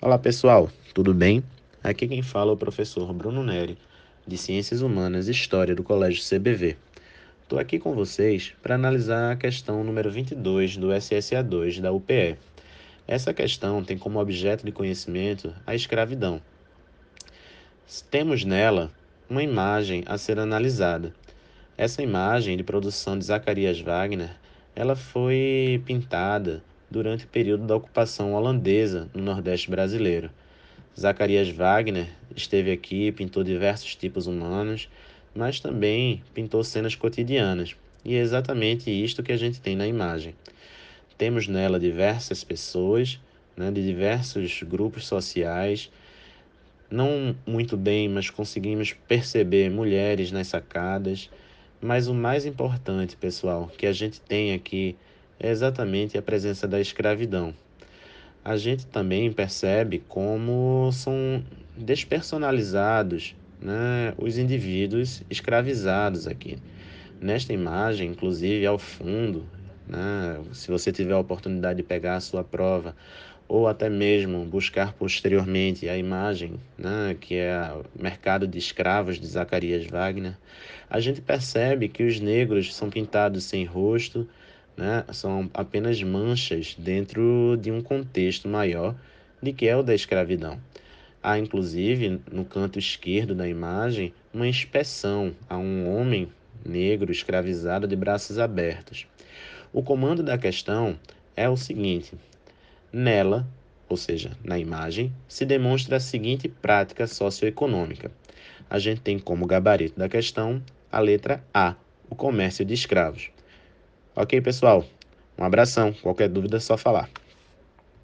Olá pessoal, tudo bem? Aqui quem fala é o professor Bruno Neri, de Ciências Humanas e História do Colégio CBV. Estou aqui com vocês para analisar a questão número 22 do SSA2 da UPE. Essa questão tem como objeto de conhecimento a escravidão. Temos nela uma imagem a ser analisada. Essa imagem de produção de Zacarias Wagner, ela foi pintada durante o período da ocupação holandesa no Nordeste brasileiro. Zacarias Wagner esteve aqui, pintou diversos tipos humanos, mas também pintou cenas cotidianas. E é exatamente isto que a gente tem na imagem. Temos nela diversas pessoas, né, de diversos grupos sociais, não muito bem, mas conseguimos perceber mulheres nas sacadas. Mas o mais importante, pessoal, que a gente tem aqui é exatamente a presença da escravidão. A gente também percebe como são despersonalizados né, os indivíduos escravizados aqui. Nesta imagem, inclusive ao fundo, né, se você tiver a oportunidade de pegar a sua prova, ou até mesmo buscar posteriormente a imagem, né, que é o Mercado de Escravos de Zacarias Wagner, a gente percebe que os negros são pintados sem rosto, né, são apenas manchas dentro de um contexto maior de que é o da escravidão. Há inclusive no canto esquerdo da imagem uma inspeção a um homem negro escravizado de braços abertos. O comando da questão é o seguinte: nela, ou seja, na imagem, se demonstra a seguinte prática socioeconômica. A gente tem como gabarito da questão a letra A, o comércio de escravos. Ok, pessoal? Um abração. Qualquer dúvida é só falar.